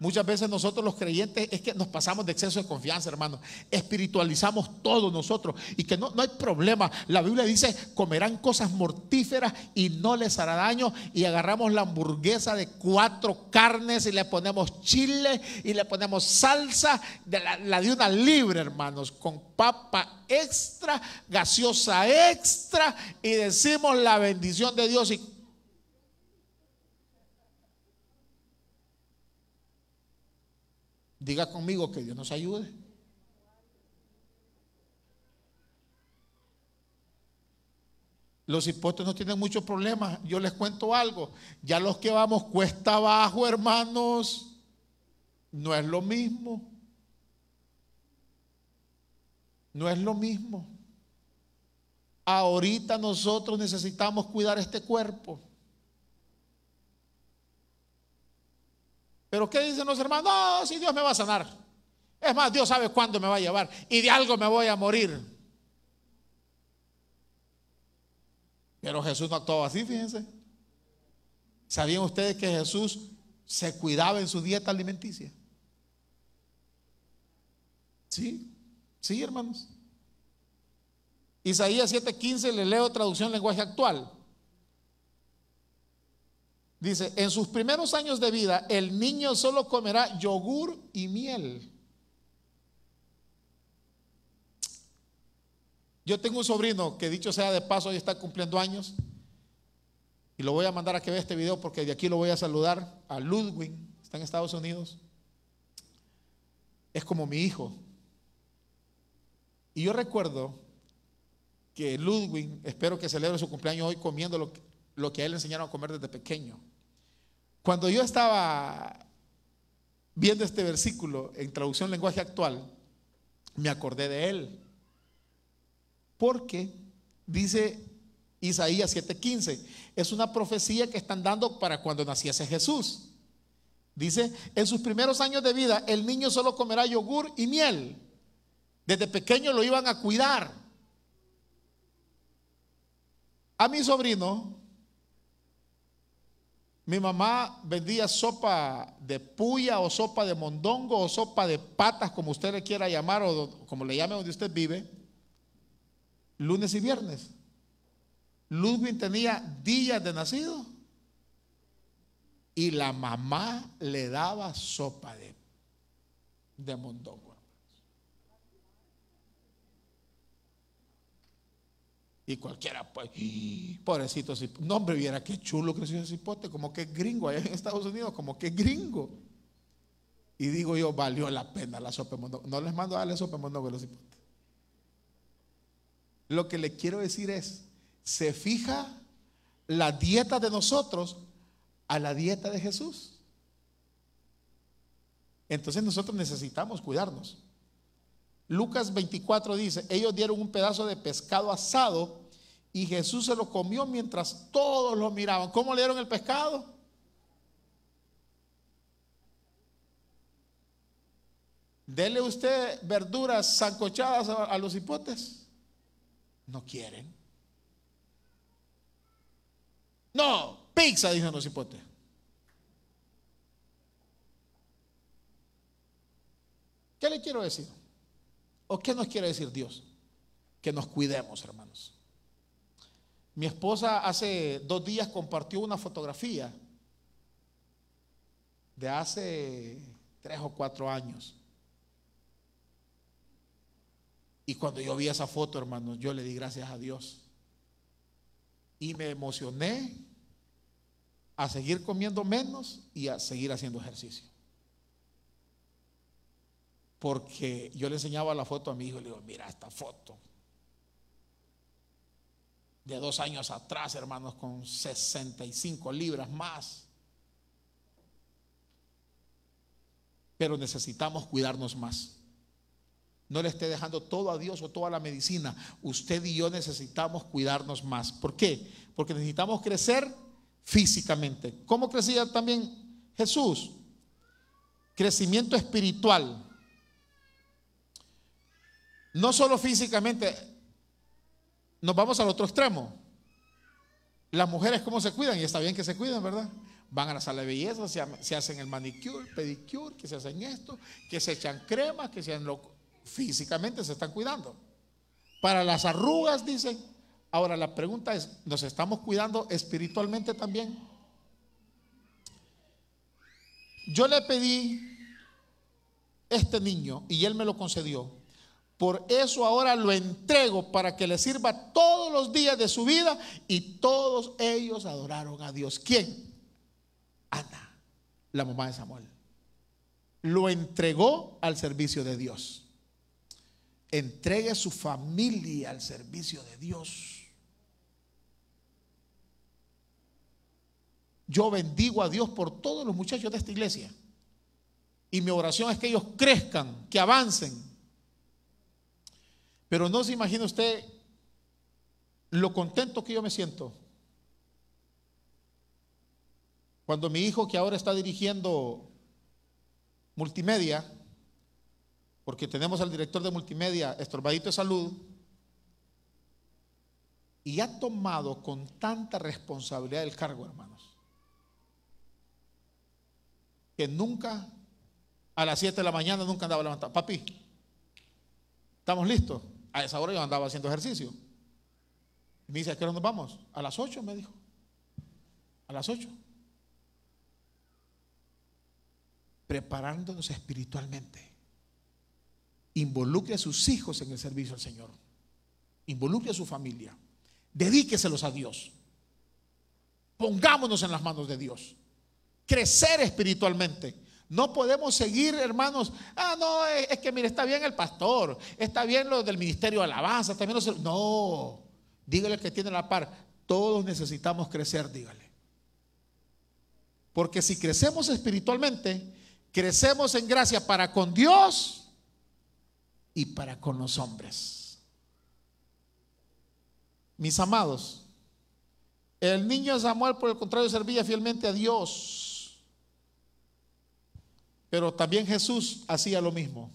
Muchas veces nosotros los creyentes es que nos pasamos de exceso de confianza, hermano. Espiritualizamos todo nosotros y que no, no, hay problema. La Biblia dice, comerán cosas mortíferas y no les hará daño. Y agarramos la hamburguesa de cuatro carnes y le ponemos chile y le ponemos salsa, de la, la de una libre, hermanos, con papa extra, gaseosa extra y decimos la bendición de Dios y Diga conmigo que Dios nos ayude. Los impuestos no tienen muchos problemas. Yo les cuento algo. Ya los que vamos cuesta abajo, hermanos, no es lo mismo. No es lo mismo. Ahorita nosotros necesitamos cuidar este cuerpo. Pero ¿qué dicen los hermanos? No, si Dios me va a sanar. Es más, Dios sabe cuándo me va a llevar y de algo me voy a morir. Pero Jesús no actuaba así, fíjense. ¿Sabían ustedes que Jesús se cuidaba en su dieta alimenticia? Sí, sí, hermanos. Isaías 7:15 le leo traducción lenguaje actual. Dice, en sus primeros años de vida, el niño solo comerá yogur y miel. Yo tengo un sobrino que dicho sea de paso, hoy está cumpliendo años. Y lo voy a mandar a que vea este video porque de aquí lo voy a saludar a Ludwig, está en Estados Unidos. Es como mi hijo. Y yo recuerdo que Ludwig, espero que celebre su cumpleaños hoy comiendo lo que, lo que a él le enseñaron a comer desde pequeño. Cuando yo estaba viendo este versículo en traducción lenguaje actual, me acordé de él. Porque dice Isaías 7:15, es una profecía que están dando para cuando naciese Jesús. Dice, en sus primeros años de vida el niño solo comerá yogur y miel. Desde pequeño lo iban a cuidar. A mi sobrino mi mamá vendía sopa de puya o sopa de mondongo o sopa de patas, como usted le quiera llamar o como le llame donde usted vive, lunes y viernes. Ludwig tenía días de nacido y la mamá le daba sopa de, de mondongo. Y cualquiera, pues, pobrecito, no hombre, viera qué chulo creció ese cipote, como que gringo allá en Estados Unidos, como que gringo. Y digo yo, valió la pena la sopa. No les mando a darle sopa mondongo a los cipotes. Lo que le quiero decir es, se fija la dieta de nosotros a la dieta de Jesús. Entonces nosotros necesitamos cuidarnos. Lucas 24 dice, ellos dieron un pedazo de pescado asado y Jesús se lo comió mientras todos lo miraban. ¿Cómo le dieron el pescado? Dele usted verduras zancochadas a, los hipotes. No quieren. No, pizza, dicen los hipotes. ¿Qué le quiero decir? ¿O qué nos quiere decir Dios? Que nos cuidemos, hermanos. Mi esposa hace dos días compartió una fotografía de hace tres o cuatro años. Y cuando yo vi esa foto, hermanos, yo le di gracias a Dios. Y me emocioné a seguir comiendo menos y a seguir haciendo ejercicio. Porque yo le enseñaba la foto a mi hijo y le digo, mira esta foto. De dos años atrás, hermanos, con 65 libras más. Pero necesitamos cuidarnos más. No le esté dejando todo a Dios o toda la medicina. Usted y yo necesitamos cuidarnos más. ¿Por qué? Porque necesitamos crecer físicamente. ¿Cómo crecía también Jesús? Crecimiento espiritual. No solo físicamente, nos vamos al otro extremo. Las mujeres, ¿cómo se cuidan? Y está bien que se cuiden, ¿verdad? Van a la sala de belleza, se, hacen el manicure, pedicure, que se hacen esto, que se echan crema, que se lo, físicamente se están cuidando. Para las arrugas, dicen. Ahora la pregunta es, ¿nos estamos cuidando espiritualmente también? Yo le pedí este niño y él me lo concedió. Por eso ahora lo entrego para que le sirva todos los días de su vida y todos ellos adoraron a Dios. ¿Quién? Ana, la mamá de Samuel. Lo entregó al servicio de Dios entregue su familia al servicio de Dios. Yo bendigo a Dios por todos los muchachos de esta iglesia. Y mi oración es que ellos crezcan, que avancen. Pero no se imagina usted lo contento que yo me siento. Cuando mi hijo, que ahora está dirigiendo multimedia, porque tenemos al director de multimedia, estorbadito de salud, y ha tomado con tanta responsabilidad el cargo, hermanos, que nunca a las 7 de la mañana nunca andaba levantado. Papi, ¿estamos listos? A esa hora yo andaba haciendo ejercicio. Y me dice, ¿a qué hora nos vamos? A las 8, me dijo. A las 8. Preparándonos espiritualmente. Involucre a sus hijos en el servicio al Señor. Involucre a su familia. Dedíqueselos a Dios. Pongámonos en las manos de Dios. Crecer espiritualmente. No podemos seguir, hermanos. Ah, no, es, que mire, está bien el pastor, está bien lo del ministerio de alabanza, bien No, dígale que tiene la par. Todos necesitamos crecer, dígale. Porque si crecemos espiritualmente, crecemos en gracia para con Dios y para con los hombres. Mis amados, el niño Samuel por el contrario servía fielmente a Dios, pero también Jesús hacía lo mismo.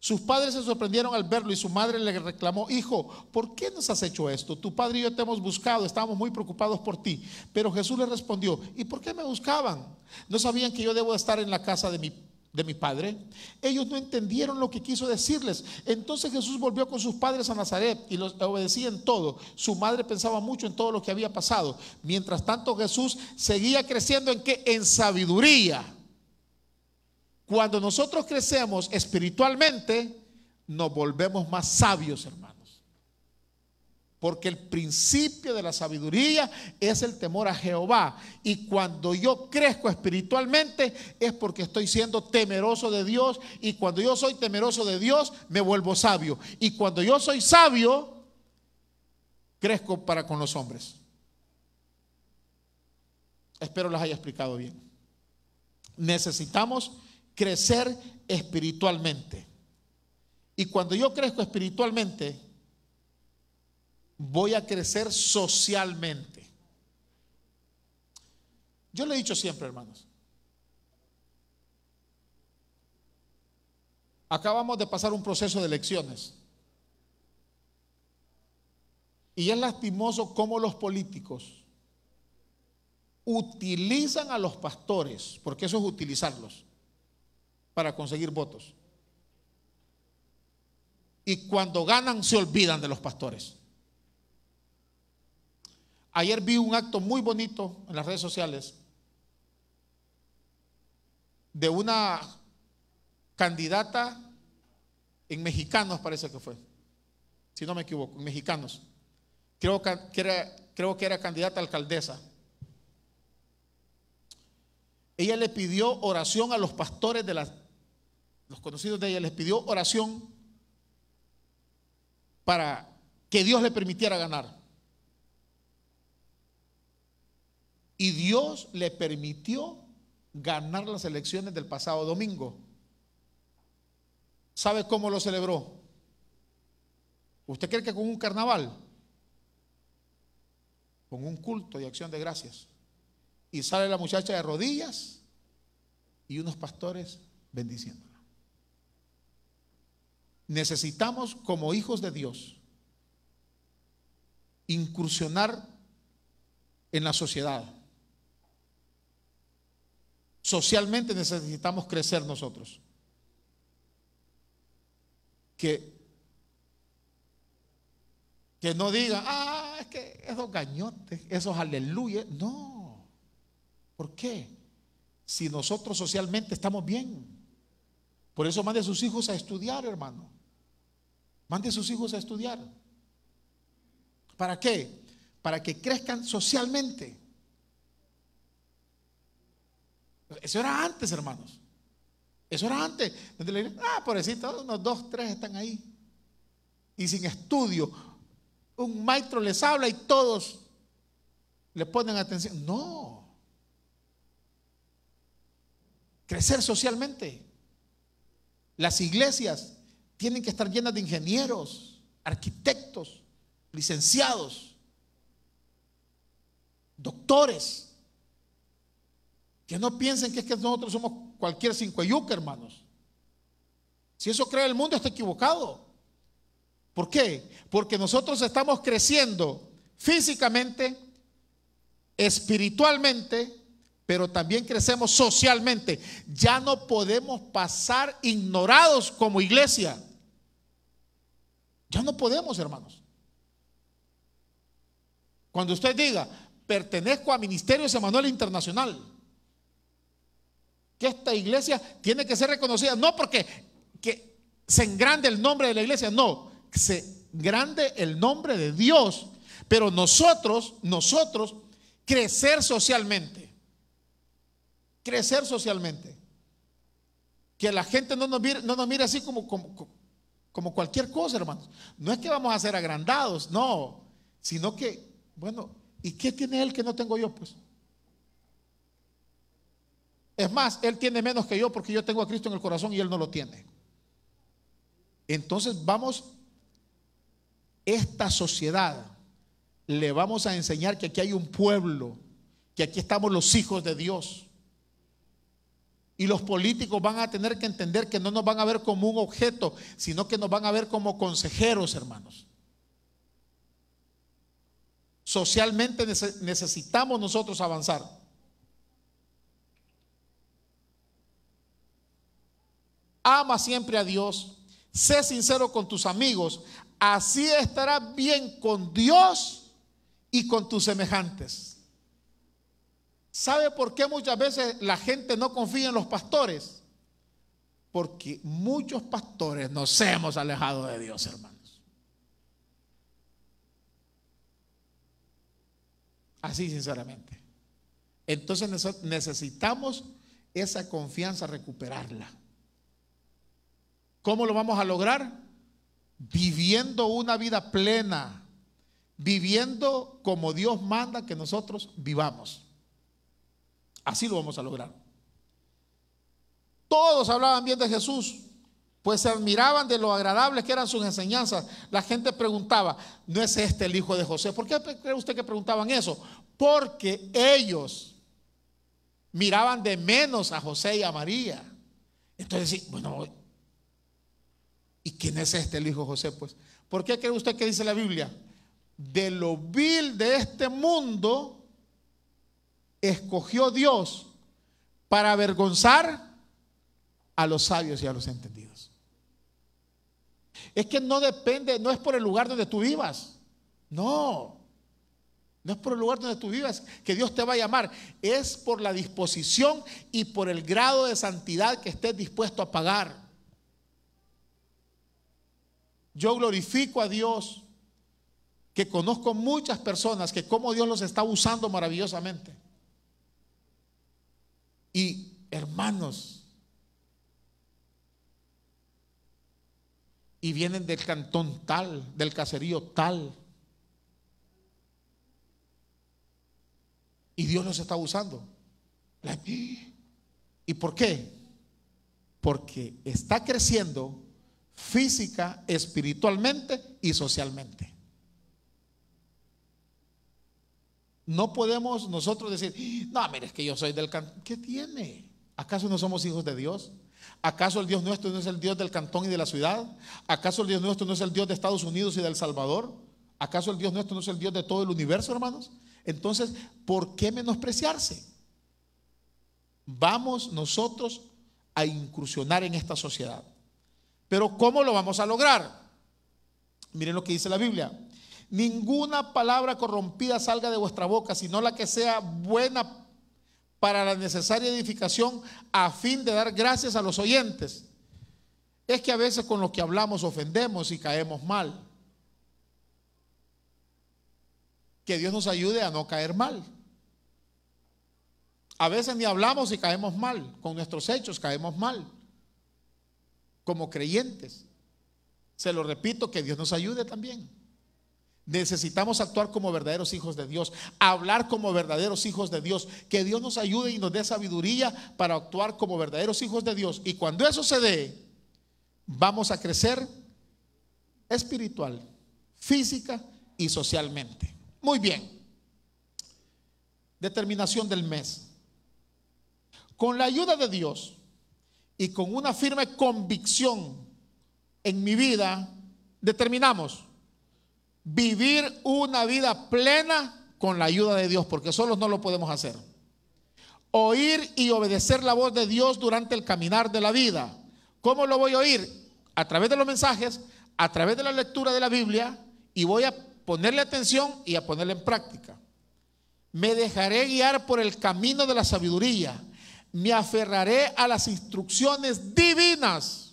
Sus padres se sorprendieron al verlo y su madre le reclamó, hijo, ¿por qué nos has hecho esto? Tu padre y yo te hemos buscado, estábamos muy preocupados por ti. Pero Jesús le respondió, ¿y por qué me buscaban? ¿No sabían que yo debo estar en la casa de mi de padre. Ellos no entendieron lo que quiso decirles. Entonces Jesús volvió con sus padres a Nazaret y los obedecía en todo. Su madre pensaba mucho en todo lo que había pasado. Mientras tanto Jesús seguía creciendo en qué? En sabiduría. Cuando nosotros crecemos espiritualmente, nos volvemos más sabios, hermanos. Porque el principio de la sabiduría es el temor a Jehová. Y cuando yo crezco espiritualmente es porque estoy siendo temeroso de Dios. Y cuando yo soy temeroso de Dios me vuelvo sabio. Y cuando yo soy sabio crezco para con los hombres. Espero las haya explicado bien. Necesitamos crecer espiritualmente. Y cuando yo crezco espiritualmente, voy a crecer socialmente. Yo le he dicho siempre, hermanos, acabamos de pasar un proceso de elecciones. Y es lastimoso cómo los políticos utilizan a los pastores, porque eso es utilizarlos, para conseguir votos. Y cuando ganan se olvidan de los pastores. Ayer vi un acto muy bonito en las redes sociales de una candidata en mexicanos, parece que fue, si no me equivoco, en mexicanos. Creo que, era, creo que era candidata a alcaldesa. Ella le pidió oración a los pastores de las, los conocidos de ella, les pidió oración para que Dios le permitiera ganar. Y Dios le permitió ganar las elecciones del pasado domingo. ¿Sabe cómo lo celebró? ¿Usted cree que con un carnaval? Con un culto y acción de gracias. Y sale la muchacha de rodillas y unos pastores bendiciéndola. Necesitamos como hijos de Dios incursionar en la sociedad. Socialmente necesitamos crecer nosotros. Que, que no digan, ah, es que esos gañotes, esos aleluya. No. ¿Por qué? Si nosotros socialmente estamos bien. Por eso mande a sus hijos a estudiar, hermano. Mande a sus hijos a estudiar. ¿Para qué? Para que crezcan socialmente. Eso era antes, hermanos. Eso era antes. ah, pobrecito, unos dos, tres están ahí. Y sin estudio. Un maestro les habla y todos le ponen atención. No. Crecer socialmente. Las iglesias tienen que estar llenas de ingenieros, arquitectos, licenciados, doctores que no piensen que es que nosotros somos cualquier cinco yuca, hermanos. Si eso cree el mundo, está equivocado. ¿Por qué? Porque nosotros estamos creciendo físicamente, espiritualmente, pero también crecemos socialmente. Ya no podemos pasar ignorados como iglesia. Ya no podemos, hermanos. Cuando usted diga, pertenezco a Ministerios Emanuel Internacional, que esta iglesia tiene que ser reconocida, no porque que se engrande el nombre de la iglesia, no, se engrande el nombre de Dios, pero nosotros, nosotros, crecer socialmente, crecer socialmente, que la gente no nos mire, no nos mire así como, como, como cualquier cosa, hermanos. No es que vamos a ser agrandados, no, sino que, bueno, ¿y qué tiene él que no tengo yo? Pues es más, Él tiene menos que yo porque yo tengo a Cristo en el corazón y Él no lo tiene. Entonces vamos, esta sociedad, le vamos a enseñar que aquí hay un pueblo, que aquí estamos los hijos de Dios. Y los políticos van a tener que entender que no nos van a ver como un objeto, sino que nos van a ver como consejeros, hermanos. Socialmente necesitamos nosotros avanzar. ama siempre a Dios, sé sincero con tus amigos, así estarás bien con Dios y con tus semejantes. ¿Sabe por qué muchas veces la gente no confía en los pastores? Porque muchos pastores nos hemos alejado de Dios, hermanos. Así sinceramente. Entonces necesitamos esa confianza recuperarla. ¿Cómo lo vamos a lograr? Viviendo una vida plena, viviendo como Dios manda que nosotros vivamos. Así lo vamos a lograr. Todos hablaban bien de Jesús, pues se admiraban de lo agradables que eran sus enseñanzas. La gente preguntaba, ¿no es este el hijo de José? ¿Por qué cree usted que preguntaban eso? Porque ellos miraban de menos a José y a María. Entonces, bueno, ¿y quién es este el hijo de José? Pues, ¿por qué cree usted que dice la Biblia? De lo vil de este mundo escogió Dios para avergonzar a los sabios y a los entendidos. Es que no depende, no es por el lugar donde tú vivas. No. No es por el lugar donde tú vivas que Dios te va a llamar. Es por la disposición y por el grado de santidad que estés dispuesto a pagar. Yo glorifico a Dios que conozco muchas personas que como Dios los está usando maravillosamente. Y hermanos, y vienen del cantón tal, del caserío tal. Y Dios los está usando. ¿Y por qué? Porque está creciendo física, espiritualmente y socialmente. No podemos nosotros decir, no, mire, es que yo soy del cantón. ¿Qué tiene? ¿Acaso no somos hijos de Dios? ¿Acaso el Dios nuestro no es el Dios del cantón y de la ciudad? ¿Acaso el Dios nuestro no es el Dios de Estados Unidos y de El Salvador? ¿Acaso el Dios nuestro no es el Dios de todo el universo, hermanos? Entonces, ¿por qué menospreciarse? Vamos nosotros a incursionar en esta sociedad. Pero ¿cómo lo vamos a lograr? Miren lo que dice la Biblia. Ninguna palabra corrompida salga de vuestra boca, sino la que sea buena para la necesaria edificación a fin de dar gracias a los oyentes. Es que a veces con lo que hablamos ofendemos y caemos mal. Que Dios nos ayude a no caer mal. A veces ni hablamos y caemos mal. Con nuestros hechos caemos mal. Como creyentes. Se lo repito, que Dios nos ayude también. Necesitamos actuar como verdaderos hijos de Dios, hablar como verdaderos hijos de Dios, que Dios nos ayude y nos dé sabiduría para actuar como verdaderos hijos de Dios. Y cuando eso se dé, vamos a crecer espiritual, física y socialmente. Muy bien. Determinación del mes. Con la ayuda de Dios y con una firme convicción en mi vida, determinamos vivir una vida plena con la ayuda de Dios, porque solos no lo podemos hacer. Oír y obedecer la voz de Dios durante el caminar de la vida. ¿Cómo lo voy a oír? A través de los mensajes, a través de la lectura de la Biblia, y voy a ponerle atención y a ponerle en práctica. Me dejaré guiar por el camino de la sabiduría. Me aferraré a las instrucciones divinas.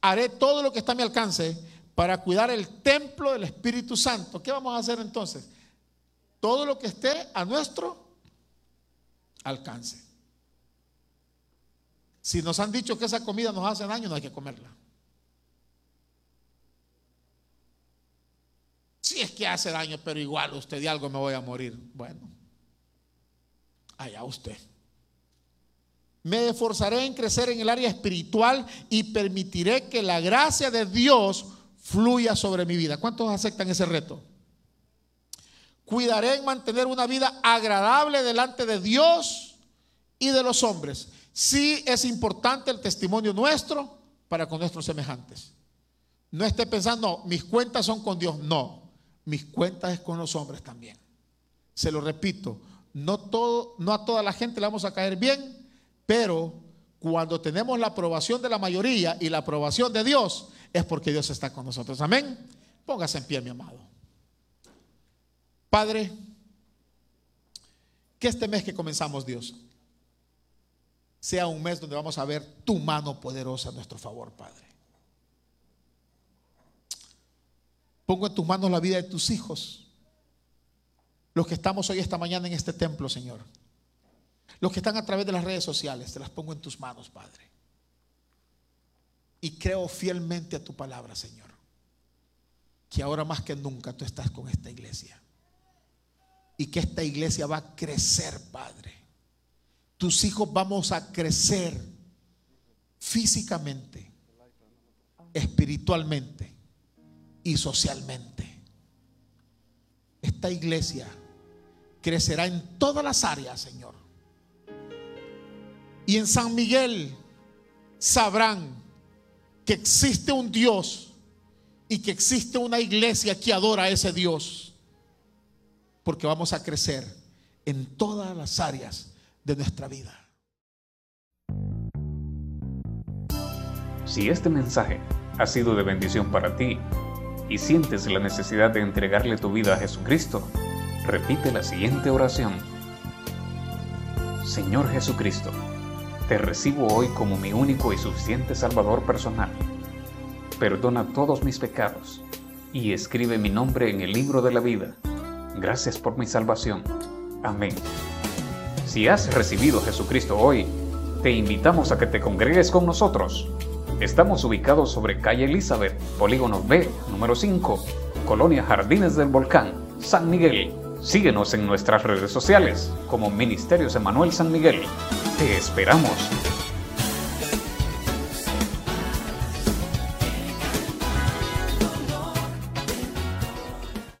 Haré todo lo que está a mi alcance para cuidar el templo del Espíritu Santo. ¿Qué vamos a hacer entonces? Todo lo que esté a nuestro alcance. Si nos han dicho que esa comida nos hace daño, no hay que comerla. Si es que hace daño, pero igual usted de algo me voy a morir. Bueno, allá usted. Me esforzaré en crecer en el área espiritual y permitiré que la gracia de Dios fluya sobre mi vida. ¿Cuántos aceptan ese reto? Cuidaré en mantener una vida agradable delante de Dios y de los hombres. Sí es importante el testimonio nuestro para con nuestros semejantes. No esté pensando, mis cuentas son con Dios. No, mis cuentas es con los hombres también. Se lo repito, no, todo, no a toda la gente le vamos a caer bien, pero cuando tenemos la aprobación de la mayoría y la aprobación de Dios, es porque Dios está con nosotros. Amén. Póngase en pie, mi amado. Padre, que este mes que comenzamos, Dios, sea un mes donde vamos a ver tu mano poderosa a nuestro favor, Padre. Pongo en tus manos la vida de tus hijos, los que estamos hoy esta mañana en este templo, Señor. Los que están a través de las redes sociales, te las pongo en tus manos, Padre y creo fielmente a tu palabra, Señor. que ahora más que nunca tú estás con esta iglesia. Y que esta iglesia va a crecer, Padre. Tus hijos vamos a crecer físicamente, espiritualmente y socialmente. Esta iglesia crecerá en todas las áreas, Señor. Y en San Miguel sabrán que existe un Dios y que existe una iglesia que adora a ese Dios. Porque vamos a crecer en todas las áreas de nuestra vida. Si este mensaje ha sido de bendición para ti y sientes la necesidad de entregarle tu vida a Jesucristo, repite la siguiente oración. Señor Jesucristo, te recibo hoy como mi único y suficiente Salvador personal. Perdona todos mis pecados y escribe mi nombre en el libro de la vida. Gracias por mi salvación. Amén. Si has recibido a Jesucristo hoy, te invitamos a que te congregues con nosotros. Estamos ubicados sobre calle Elizabeth, Polígono B, número 5, Colonia Jardines del Volcán, San Miguel. Síguenos en nuestras redes sociales como Ministerios Emanuel San Miguel. Te esperamos.